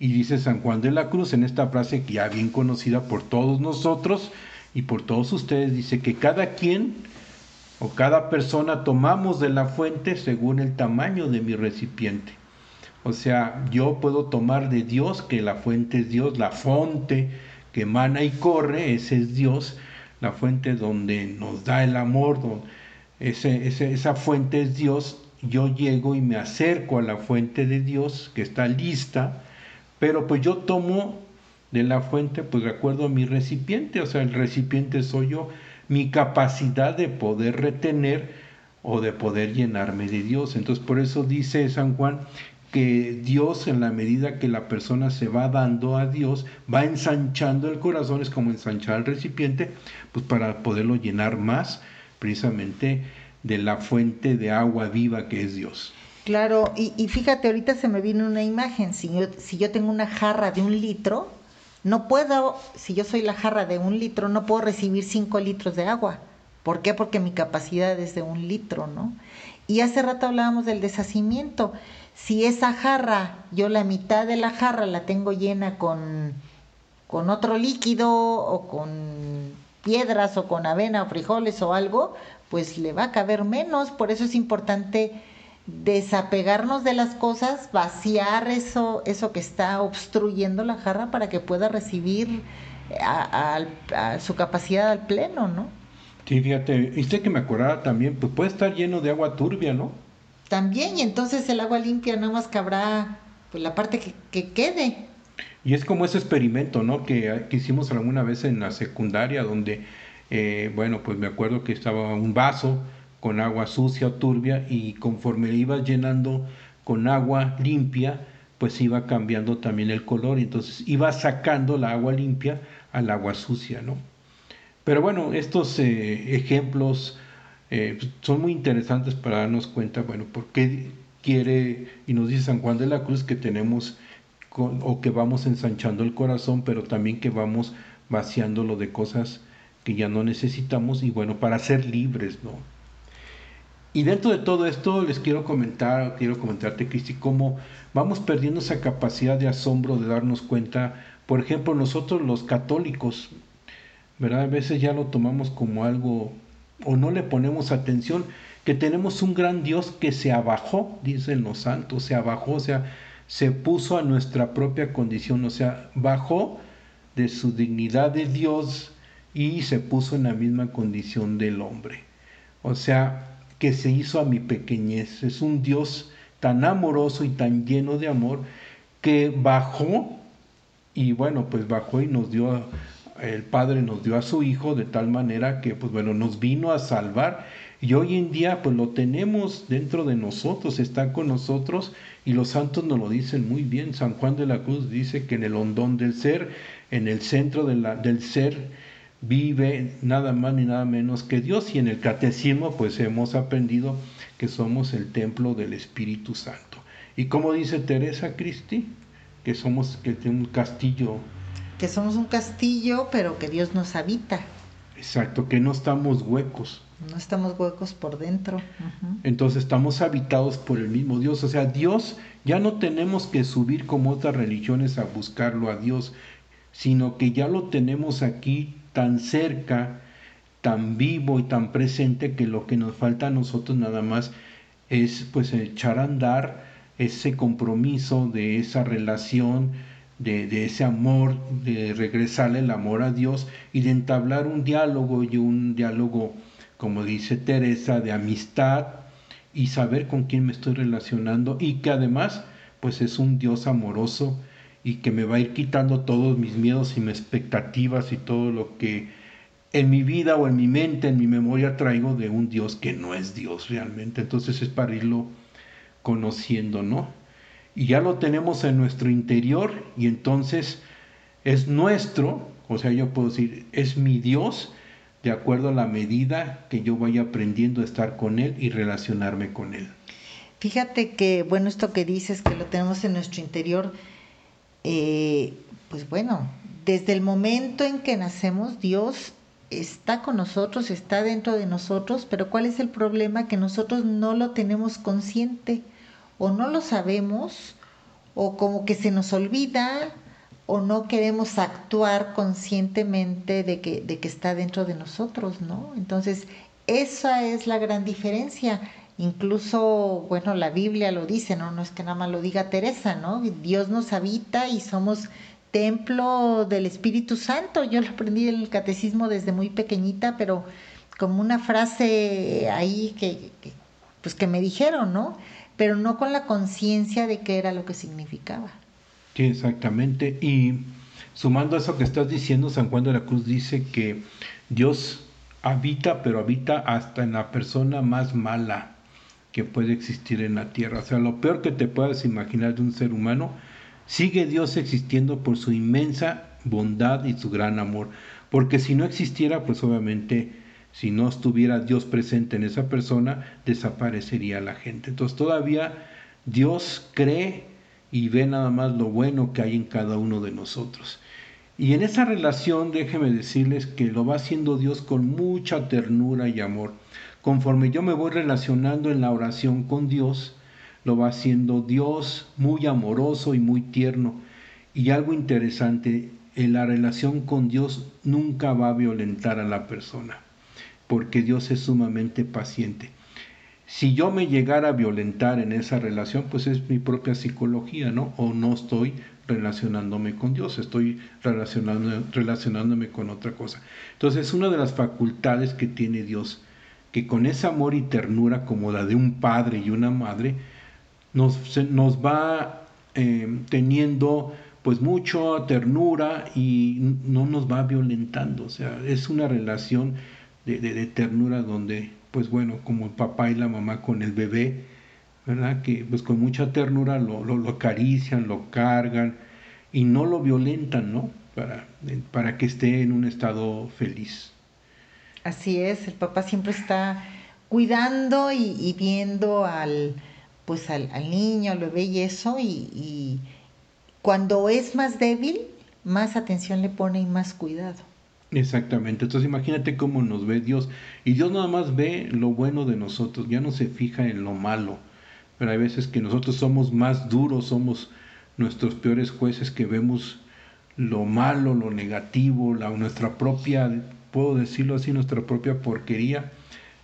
D: Y dice San Juan de la Cruz en esta frase que ya bien conocida por todos nosotros y por todos ustedes, dice que cada quien o cada persona tomamos de la fuente según el tamaño de mi recipiente. O sea, yo puedo tomar de Dios, que la fuente es Dios, la fuente que emana y corre, ese es Dios, la fuente donde nos da el amor, donde esa fuente es Dios, yo llego y me acerco a la fuente de Dios que está lista, pero pues yo tomo de la fuente, pues de acuerdo a mi recipiente, o sea, el recipiente soy yo, mi capacidad de poder retener o de poder llenarme de Dios. Entonces por eso dice San Juan que Dios en la medida que la persona se va dando a Dios, va ensanchando el corazón, es como ensanchar el recipiente, pues para poderlo llenar más precisamente de la fuente de agua viva que es Dios.
C: Claro, y, fíjate, ahorita se me viene una imagen, si yo, si yo tengo una jarra de un litro, no puedo, si yo soy la jarra de un litro, no puedo recibir cinco litros de agua. ¿Por qué? Porque mi capacidad es de un litro, ¿no? Y hace rato hablábamos del deshacimiento. Si esa jarra, yo la mitad de la jarra la tengo llena con, con otro líquido o con piedras o con avena o frijoles o algo, pues le va a caber menos. Por eso es importante desapegarnos de las cosas, vaciar eso, eso que está obstruyendo la jarra para que pueda recibir a, su capacidad al pleno, ¿no?
D: Sí, fíjate, y que me acordaba también, pues puede estar lleno de agua turbia, ¿no?
C: También, y entonces el agua limpia nada más cabrá pues, la parte que, quede.
D: Y es como ese experimento, ¿no? Que, hicimos alguna vez en la secundaria, donde, eh, bueno, pues me acuerdo que estaba un vaso con agua sucia o turbia y conforme ibas llenando con agua limpia, pues iba cambiando también el color, entonces iba sacando la agua limpia al agua sucia, ¿no? Pero bueno, estos eh, ejemplos eh, pues, son muy interesantes para darnos cuenta, bueno, por qué quiere, y nos dice San Juan de la Cruz, que tenemos o que vamos ensanchando el corazón, pero también que vamos vaciándolo de cosas que ya no necesitamos y bueno, para ser libres, ¿no? Y dentro de todo esto les quiero comentar, quiero comentarte, Cristi, cómo vamos perdiendo esa capacidad de asombro de darnos cuenta, por ejemplo, nosotros los católicos, ¿verdad? A veces ya lo tomamos como algo o no le ponemos atención, que tenemos un gran Dios que se abajó, dicen los santos, se abajó, o sea, se puso a nuestra propia condición, o sea, bajó de su dignidad de Dios y se puso en la misma condición del hombre. O sea, que se hizo a mi pequeñez. Es un Dios tan amoroso y tan lleno de amor que bajó y bueno, pues bajó y nos dio el Padre nos dio a su Hijo de tal manera que, pues bueno, nos vino a salvar. Y hoy en día, pues lo tenemos dentro de nosotros, está con nosotros y los santos nos lo dicen muy bien. San Juan de la Cruz dice que en el hondón del ser, en el centro del ser, vive nada más ni nada menos que Dios. Y en el catecismo, pues hemos aprendido que somos el templo del Espíritu Santo. Y como dice Teresa Cristi, que somos que un castillo
C: que somos un castillo, pero que Dios nos habita.
D: Exacto, que no estamos huecos.
C: No estamos huecos por dentro.
D: Entonces estamos habitados por el mismo Dios. O sea, Dios ya no tenemos que subir como otras religiones a buscarlo a Dios, sino que ya lo tenemos aquí tan cerca, tan vivo y tan presente que lo que nos falta a nosotros nada más es pues echar a andar ese compromiso de esa relación, de, ese amor, de regresarle el amor a Dios y de entablar un diálogo y un diálogo, como dice Teresa, de amistad y saber con quién me estoy relacionando y que además pues es un Dios amoroso y que me va a ir quitando todos mis miedos y mis expectativas y todo lo que en mi vida o en mi mente, en mi memoria traigo de un Dios que no es Dios realmente. Entonces es para irlo conociendo, ¿no? Y ya lo tenemos en nuestro interior y entonces es nuestro, o sea, yo puedo decir, es mi Dios de acuerdo a la medida que yo vaya aprendiendo a estar con Él y relacionarme con Él.
C: Fíjate que, bueno, esto que dices, que lo tenemos en nuestro interior, eh, pues bueno, desde el momento en que nacemos, Dios está con nosotros, está dentro de nosotros, pero ¿cuál es el problema? Que nosotros no lo tenemos consciente o no lo sabemos o como que se nos olvida o no queremos actuar conscientemente de que, de que está dentro de nosotros, ¿no? Entonces, esa es la gran diferencia. Incluso, bueno, la Biblia lo dice, ¿no? No es que nada más lo diga Teresa, ¿no? Dios nos habita y somos templo del Espíritu Santo. Yo lo aprendí en el catecismo desde muy pequeñita, pero como una frase ahí que, pues que me dijeron, ¿no? Pero no con la conciencia de qué era lo que significaba.
D: Sí, exactamente. Y sumando a eso que estás diciendo, San Juan de la Cruz dice que Dios habita, pero habita hasta en la persona más mala que puede existir en la tierra. O sea, lo peor que te puedas imaginar de un ser humano, sigue Dios existiendo por su inmensa bondad y su gran amor. Porque si no existiera, pues obviamente, si no estuviera Dios presente en esa persona, desaparecería la gente. Entonces todavía Dios cree y ve nada más lo bueno que hay en cada uno de nosotros. Y en esa relación, déjeme decirles que lo va haciendo Dios con mucha ternura y amor. Conforme yo me voy relacionando en la oración con Dios, lo va haciendo Dios muy amoroso y muy tierno. Y algo interesante, en la relación con Dios nunca va a violentar a la persona, porque Dios es sumamente paciente. Si yo me llegara a violentar en esa relación, pues es mi propia psicología, ¿no? O no estoy relacionándome con Dios, estoy relacionándome con otra cosa. Entonces, una de las facultades que tiene Dios, que con ese amor y ternura como la de un padre y una madre, nos, nos va eh, teniendo pues mucha ternura y no nos va violentando. O sea, es una relación de, de, ternura donde, pues bueno, como el papá y la mamá con el bebé, ¿verdad? Que pues con mucha ternura lo, lo, lo acarician, lo cargan y no lo violentan, ¿no? Para, para que esté en un estado feliz.
C: Así es, el papá siempre está cuidando y, y viendo al, pues al, niño, al bebé y eso, y, cuando es más débil, más atención le pone y más cuidado.
D: Exactamente, entonces imagínate cómo nos ve Dios. Y Dios nada más ve lo bueno de nosotros, ya no se fija en lo malo. Pero hay veces que nosotros somos más duros, somos nuestros peores jueces que vemos lo malo, lo negativo, la, nuestra propia, puedo decirlo así, nuestra propia porquería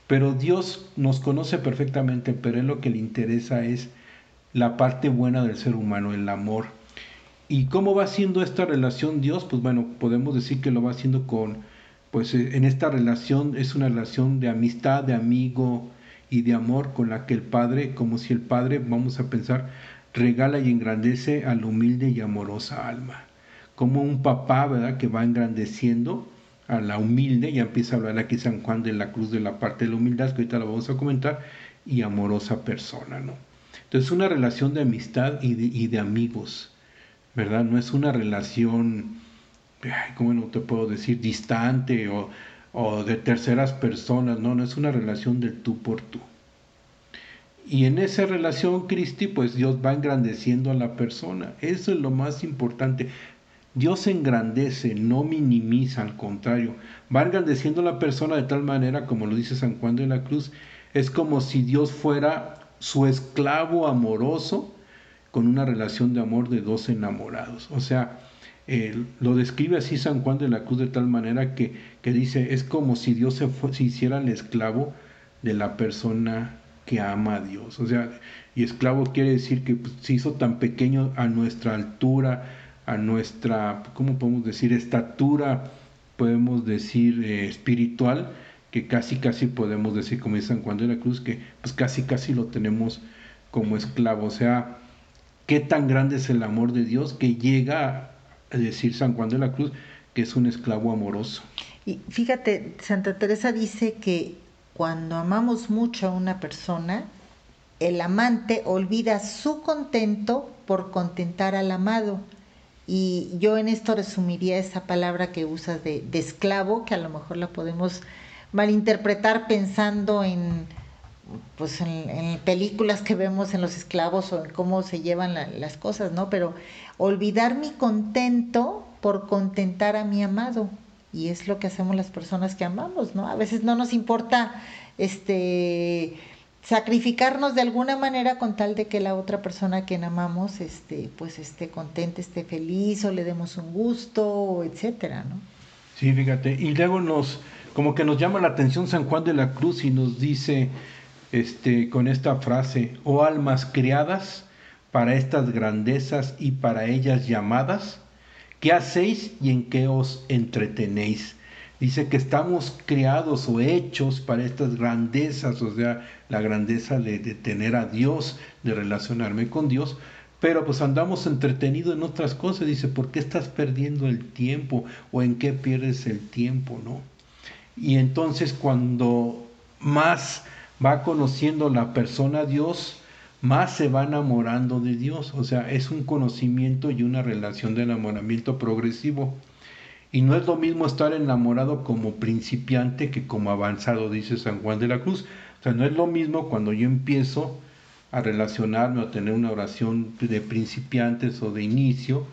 D: pero Dios nos conoce perfectamente, pero él lo que le interesa es la parte buena del ser humano, el amor. ¿Y cómo va haciendo esta relación Dios? Pues bueno, podemos decir que lo va haciendo con, pues eh, en esta relación es una relación de amistad, de amigo y de amor con la que el Padre, como si el Padre, vamos a pensar, regala y engrandece a la humilde y amorosa alma. Como un papá, ¿verdad?, que va engrandeciendo a la humilde, ya empieza a hablar aquí San Juan de la Cruz de la parte de la humildad, que ahorita la vamos a comentar, y amorosa persona, ¿no? Entonces, una relación de amistad y de, amigos, ¿verdad? No es una relación, ¿cómo no te puedo decir? Distante o, o de terceras personas, no, no es una relación del tú por tú. Y en esa relación, Cristi, pues Dios va engrandeciendo a la persona. Eso es lo más importante. Dios engrandece, no minimiza, al contrario, va engrandeciendo a la persona de tal manera, como lo dice San Juan de la Cruz, es como si Dios fuera su esclavo amoroso con una relación de amor de dos enamorados. O sea, lo describe así San Juan de la Cruz de tal manera que, que dice, es como si Dios se, se, hiciera el esclavo de la persona que ama a Dios. O sea, y esclavo quiere decir que pues, se hizo tan pequeño a nuestra altura, a nuestra, ¿cómo podemos decir?, estatura, podemos decir, eh, espiritual, que casi, casi podemos decir, como dice San Juan de la Cruz, que pues casi, casi lo tenemos como esclavo. O sea, qué tan grande es el amor de Dios que llega a decir San Juan de la Cruz, que es un esclavo amoroso.
C: Y fíjate, Santa Teresa dice que cuando amamos mucho a una persona, el amante olvida su contento por contentar al amado. Y yo en esto resumiría esa palabra que usas de, esclavo, que a lo mejor la podemos malinterpretar pensando en, pues en, películas que vemos en los esclavos o en cómo se llevan las cosas, ¿no? Pero olvidar mi contento por contentar a mi amado. Y es lo que hacemos las personas que amamos, ¿no? A veces no nos importa este sacrificarnos de alguna manera con tal de que la otra persona a quien amamos este pues esté contenta, esté feliz o le demos un gusto, etcétera, ¿no?
D: Sí, fíjate, y luego nos como que nos llama la atención San Juan de la Cruz y nos dice este con esta frase, "Oh almas criadas para estas grandezas y para ellas llamadas, ¿qué hacéis y en qué os entretenéis?" Dice que estamos creados o hechos para estas grandezas, o sea, la grandeza de, tener a Dios, de relacionarme con Dios, pero pues andamos entretenidos en otras cosas. Dice, ¿por qué estás perdiendo el tiempo? ¿O en qué pierdes el tiempo? ¿No? Y entonces cuando más va conociendo la persona a Dios, más se va enamorando de Dios. O sea, es un conocimiento y una relación de enamoramiento progresivo. Y no es lo mismo estar enamorado como principiante que como avanzado, dice San Juan de la Cruz. Sea, no es lo mismo cuando yo empiezo a relacionarme o tener una oración de principiantes o de inicio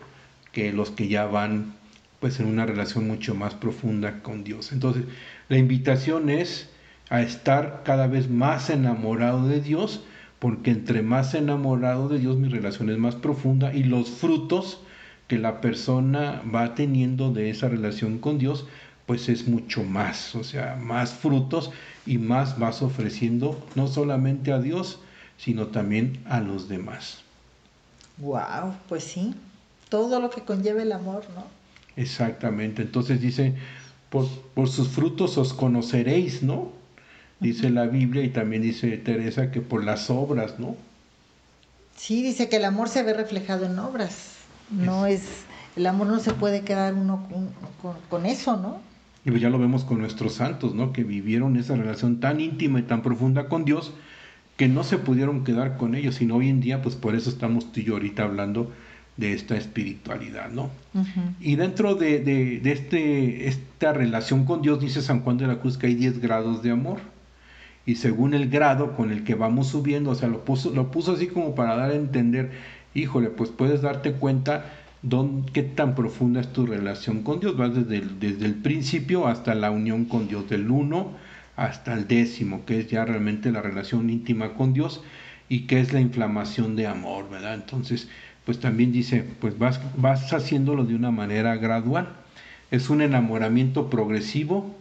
D: que los que ya van pues en una relación mucho más profunda con Dios. Entonces, la invitación es a estar cada vez más enamorado de Dios, porque entre más enamorado de Dios mi relación es más profunda y los frutos que la persona va teniendo de esa relación con Dios, pues es mucho más, o sea, más frutos y más vas ofreciendo no solamente a Dios, sino también a los demás.
C: Wow, pues sí, todo lo que conlleva el amor, ¿no?
D: Exactamente, entonces dice, por, por sus frutos os conoceréis, ¿no? Dice la Biblia y también dice Teresa que por las obras, ¿no?
C: Sí, dice que el amor se ve reflejado en obras. No es, el amor no se puede quedar uno con, eso, ¿no?
D: Y pues ya lo vemos con nuestros santos, ¿no? Que vivieron esa relación tan íntima y tan profunda con Dios que no se pudieron quedar con ellos, sino hoy en día, pues por eso estamos tú y yo ahorita hablando de esta espiritualidad, ¿no? Y dentro de, de, este, esta relación con Dios, dice San Juan de la Cruz que hay 10 grados de amor. Y según el grado con el que vamos subiendo, o sea, lo puso, lo puso así como para dar a entender híjole, pues puedes darte cuenta qué tan profunda es tu relación con Dios. Vas desde el, desde el principio hasta la unión con Dios, del uno hasta el décimo, que es ya realmente la relación íntima con Dios y que es la inflamación de amor, ¿verdad? Entonces, pues también dice, pues vas, vas haciéndolo de una manera gradual. Es un enamoramiento progresivo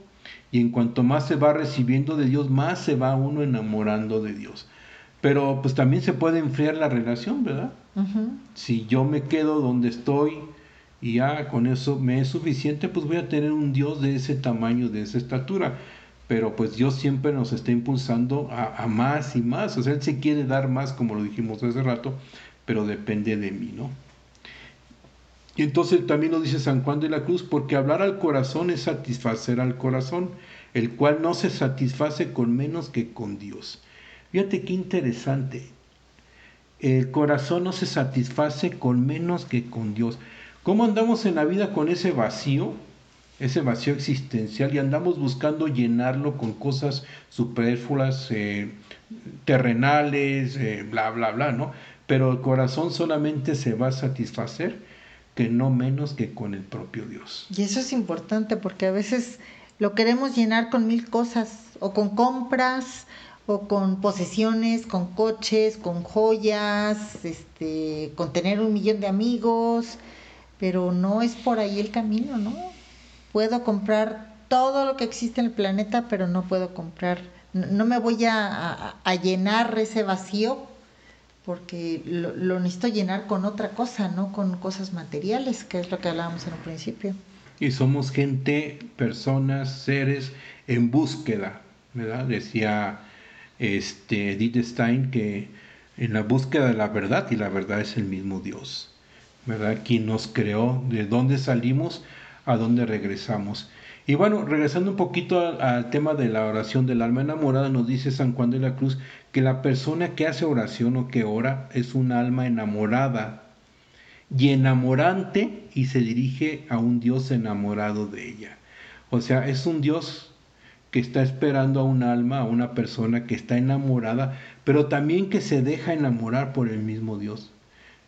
D: y en cuanto más se va recibiendo de Dios, más se va uno enamorando de Dios. Pero pues también se puede enfriar la relación, ¿verdad? Si yo me quedo donde estoy y ya con eso me es suficiente, pues voy a tener un Dios de ese tamaño, de esa estatura. Pero pues Dios siempre nos está impulsando a, más y más. O sea, Él se quiere dar más, como lo dijimos hace rato, pero depende de mí, ¿no? Y entonces también lo dice San Juan de la Cruz, porque hablar al corazón es satisfacer al corazón, el cual no se satisface con menos que con Dios. Fíjate qué interesante el corazón no se satisface con menos que con Dios. ¿Cómo andamos en la vida con ese vacío? Ese vacío existencial y andamos buscando llenarlo con cosas superfluas, eh, terrenales, eh, bla, bla, bla, ¿no? Pero el corazón solamente se va a satisfacer que no menos que con el propio Dios.
C: Y eso es importante porque a veces lo queremos llenar con mil cosas o con compras o con posesiones, con coches, con joyas, este, con tener un millón de amigos, pero no es por ahí el camino, ¿no? Puedo comprar todo lo que existe en el planeta, pero no puedo comprar, no, me voy a, llenar ese vacío porque lo, lo, necesito llenar con otra cosa, no con cosas materiales, que es lo que hablábamos en un principio.
D: Y somos gente, personas, seres en búsqueda, ¿verdad? Decía este, Edith Stein que en la búsqueda de la verdad, y la verdad es el mismo Dios, ¿verdad? Quien nos creó, de dónde salimos, a dónde regresamos. Y bueno, regresando un poquito al, al, tema de la oración del alma enamorada, nos dice San Juan de la Cruz que la persona que hace oración o que ora es un alma enamorada y enamorante y se dirige a un Dios enamorado de ella. O sea, es un Dios que está esperando a un alma, a una persona que está enamorada, pero también que se deja enamorar por el mismo Dios.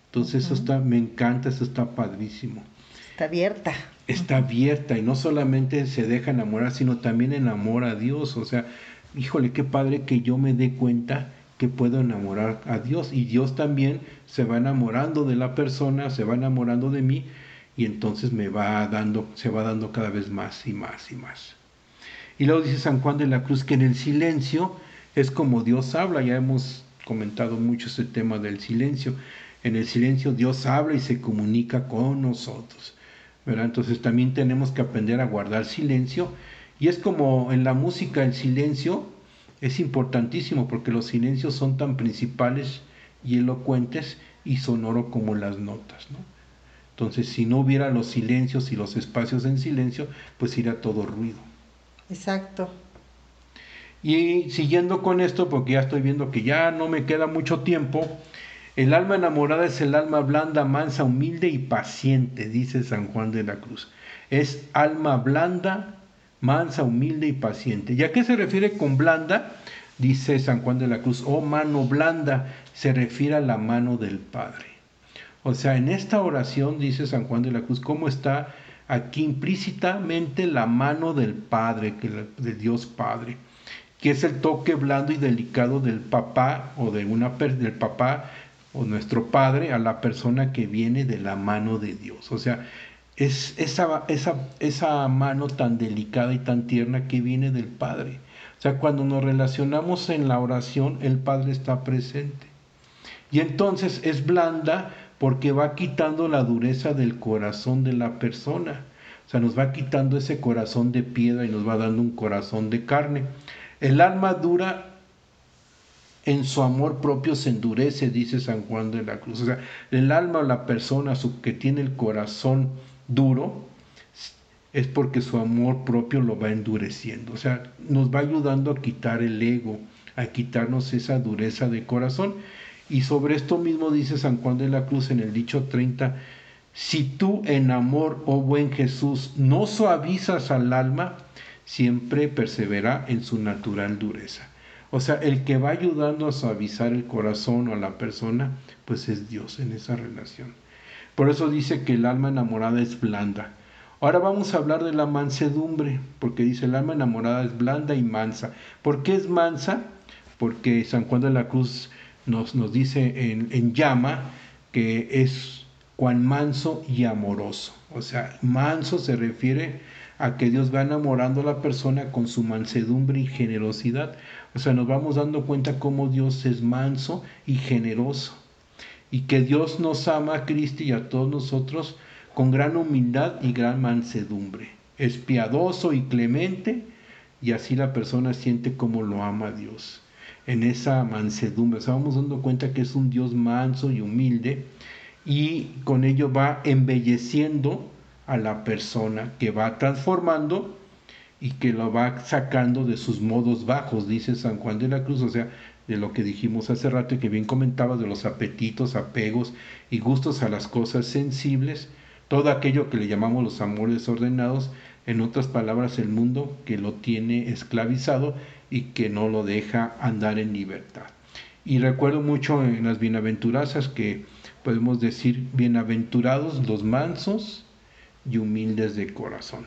D: Entonces eso está, me encanta, eso está padrísimo.
C: Está abierta.
D: Está abierta y no solamente se deja enamorar, sino también enamora a Dios. O sea, híjole, qué padre que yo me dé cuenta que puedo enamorar a Dios y Dios también se va enamorando de la persona, se va enamorando de mí y entonces me va dando, se va dando cada vez más y más y más. Y luego dice San Juan de la Cruz que en el silencio es como Dios habla, ya hemos comentado mucho este tema del silencio. En el silencio Dios habla y se comunica con nosotros. Entonces también tenemos que aprender a guardar silencio. Y es como en la música el silencio es importantísimo porque los silencios son tan principales y elocuentes y sonoro como las notas. ¿no? Entonces si no hubiera los silencios y los espacios en silencio, pues iría todo ruido.
C: Exacto.
D: Y siguiendo con esto, porque ya estoy viendo que ya no me queda mucho tiempo, el alma enamorada es el alma blanda, mansa, humilde y paciente, dice San Juan de la Cruz. Es alma blanda, mansa, humilde y paciente. ¿Y a qué se refiere con blanda? Dice San Juan de la Cruz, oh mano blanda, se refiere a la mano del Padre. O sea, en esta oración, dice San Juan de la Cruz, ¿cómo está aquí implícitamente la mano del Padre, que, de Dios Padre? que es el toque blando y delicado del papá o de una del papá o nuestro padre a la persona que viene de la mano de Dios. O sea, es esa, esa, esa mano tan delicada y tan tierna que viene del Padre. O sea, cuando nos relacionamos en la oración, el Padre está presente. Y entonces es blanda porque va quitando la dureza del corazón de la persona. O sea, nos va quitando ese corazón de piedra y nos va dando un corazón de carne. El alma dura en su amor propio se endurece, dice San Juan de la Cruz. O sea, el alma o la persona que tiene el corazón duro es porque su amor propio lo va endureciendo. O sea, nos va ayudando a quitar el ego, a quitarnos esa dureza de corazón. Y sobre esto mismo dice San Juan de la Cruz en el dicho 30, si tú en amor, oh buen Jesús, no suavizas al alma, siempre persevera en su natural dureza. O sea, el que va ayudando a suavizar el corazón o a la persona, pues es Dios en esa relación. Por eso dice que el alma enamorada es blanda. Ahora vamos a hablar de la mansedumbre, porque dice el alma enamorada es blanda y mansa. ¿Por qué es mansa? Porque San Juan de la Cruz nos, nos dice en, en llama que es cuán manso y amoroso. O sea, manso se refiere a que Dios va enamorando a la persona con su mansedumbre y generosidad. O sea, nos vamos dando cuenta cómo Dios es manso y generoso. Y que Dios nos ama a Cristo y a todos nosotros con gran humildad y gran mansedumbre. Es piadoso y clemente y así la persona siente cómo lo ama Dios. En esa mansedumbre. O sea, vamos dando cuenta que es un Dios manso y humilde y con ello va embelleciendo a la persona que va transformando y que lo va sacando de sus modos bajos, dice San Juan de la Cruz, o sea, de lo que dijimos hace rato y que bien comentaba de los apetitos, apegos y gustos a las cosas sensibles, todo aquello que le llamamos los amores ordenados, en otras palabras, el mundo que lo tiene esclavizado y que no lo deja andar en libertad. Y recuerdo mucho en las bienaventuranzas que podemos decir, bienaventurados los mansos, y humildes de corazón.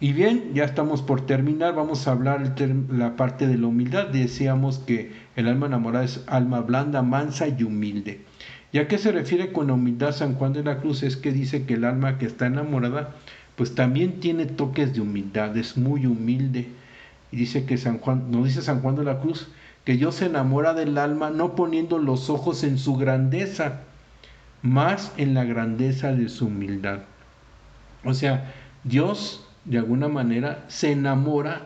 D: Y bien, ya estamos por terminar, vamos a hablar la parte de la humildad. Decíamos que el alma enamorada es alma blanda, mansa y humilde. ¿Y a qué se refiere con la humildad San Juan de la Cruz? Es que dice que el alma que está enamorada, pues también tiene toques de humildad, es muy humilde. Y dice que San Juan, nos dice San Juan de la Cruz, que Dios se enamora del alma no poniendo los ojos en su grandeza, más en la grandeza de su humildad. O sea, Dios de alguna manera se enamora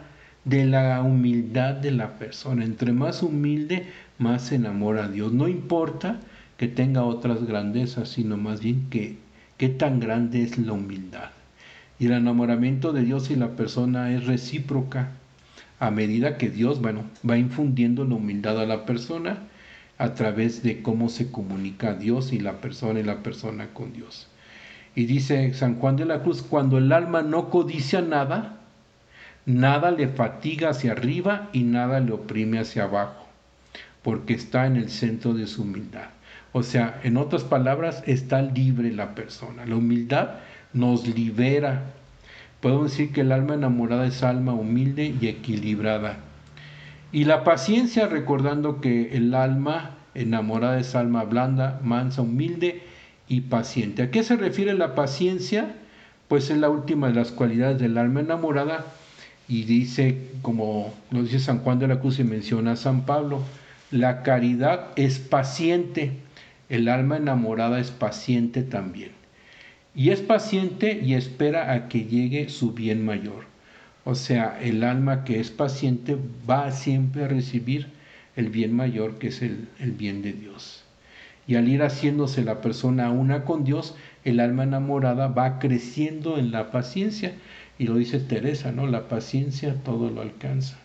D: de la humildad de la persona. Entre más humilde, más se enamora Dios. No importa que tenga otras grandezas, sino más bien que qué tan grande es la humildad. Y el enamoramiento de Dios y la persona es recíproca a medida que Dios, bueno, va infundiendo la humildad a la persona a través de cómo se comunica Dios y la persona y la persona con Dios. Y dice San Juan de la Cruz, cuando el alma no codicia nada, nada le fatiga hacia arriba y nada le oprime hacia abajo, porque está en el centro de su humildad. O sea, en otras palabras, está libre la persona. La humildad nos libera. Podemos decir que el alma enamorada es alma humilde y equilibrada. Y la paciencia, recordando que el alma enamorada es alma blanda, mansa, humilde y paciente. ¿A qué se refiere la paciencia? Pues es la última de las cualidades del alma enamorada y dice, como lo dice San Juan de la Cruz y menciona a San Pablo, la caridad es paciente, el alma enamorada es paciente también. Y es paciente y espera a que llegue su bien mayor. O sea, el alma que es paciente va siempre a recibir el bien mayor que es el, el bien de Dios. Y al ir haciéndose la persona una con Dios, el alma enamorada va creciendo en la paciencia. Y lo dice Teresa, ¿no? La paciencia todo lo alcanza.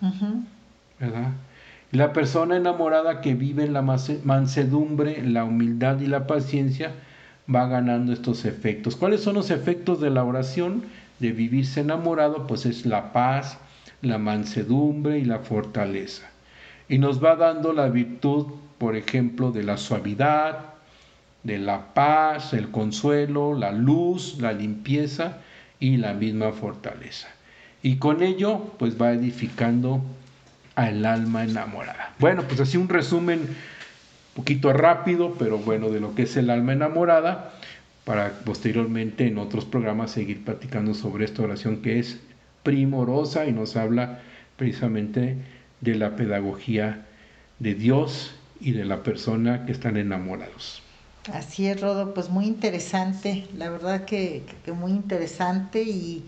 D: ¿Verdad? La persona enamorada que vive en la mansedumbre, la humildad y la paciencia va ganando estos efectos. ¿Cuáles son los efectos de la oración? de vivirse enamorado, pues es la paz, la mansedumbre y la fortaleza. Y nos va dando la virtud, por ejemplo, de la suavidad, de la paz, el consuelo, la luz, la limpieza y la misma fortaleza. Y con ello, pues va edificando al alma enamorada. Bueno, pues así un resumen poquito rápido, pero bueno, de lo que es el alma enamorada para posteriormente en otros programas seguir platicando sobre esta oración que es primorosa y nos habla precisamente de la pedagogía de Dios y de la persona que están enamorados.
C: Así es, Rodo, pues muy interesante, la verdad que, muy interesante y,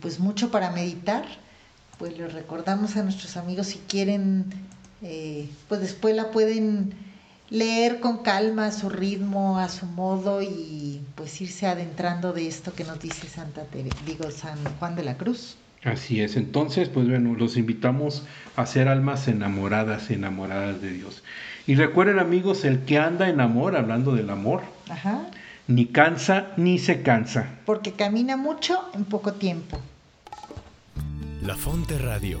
C: pues mucho para meditar. Pues les recordamos a nuestros amigos si quieren, eh, pues después la pueden leer con calma, a su ritmo, a su modo y pues irse adentrando de esto que nos dice Santa digo San Juan de la Cruz.
D: Así es, entonces pues bueno, los invitamos a ser almas enamoradas, enamoradas de Dios. Y recuerden amigos, el que anda en amor, hablando del amor, ni cansa ni se cansa.
C: Porque camina mucho en poco tiempo.
G: La Fonte Radio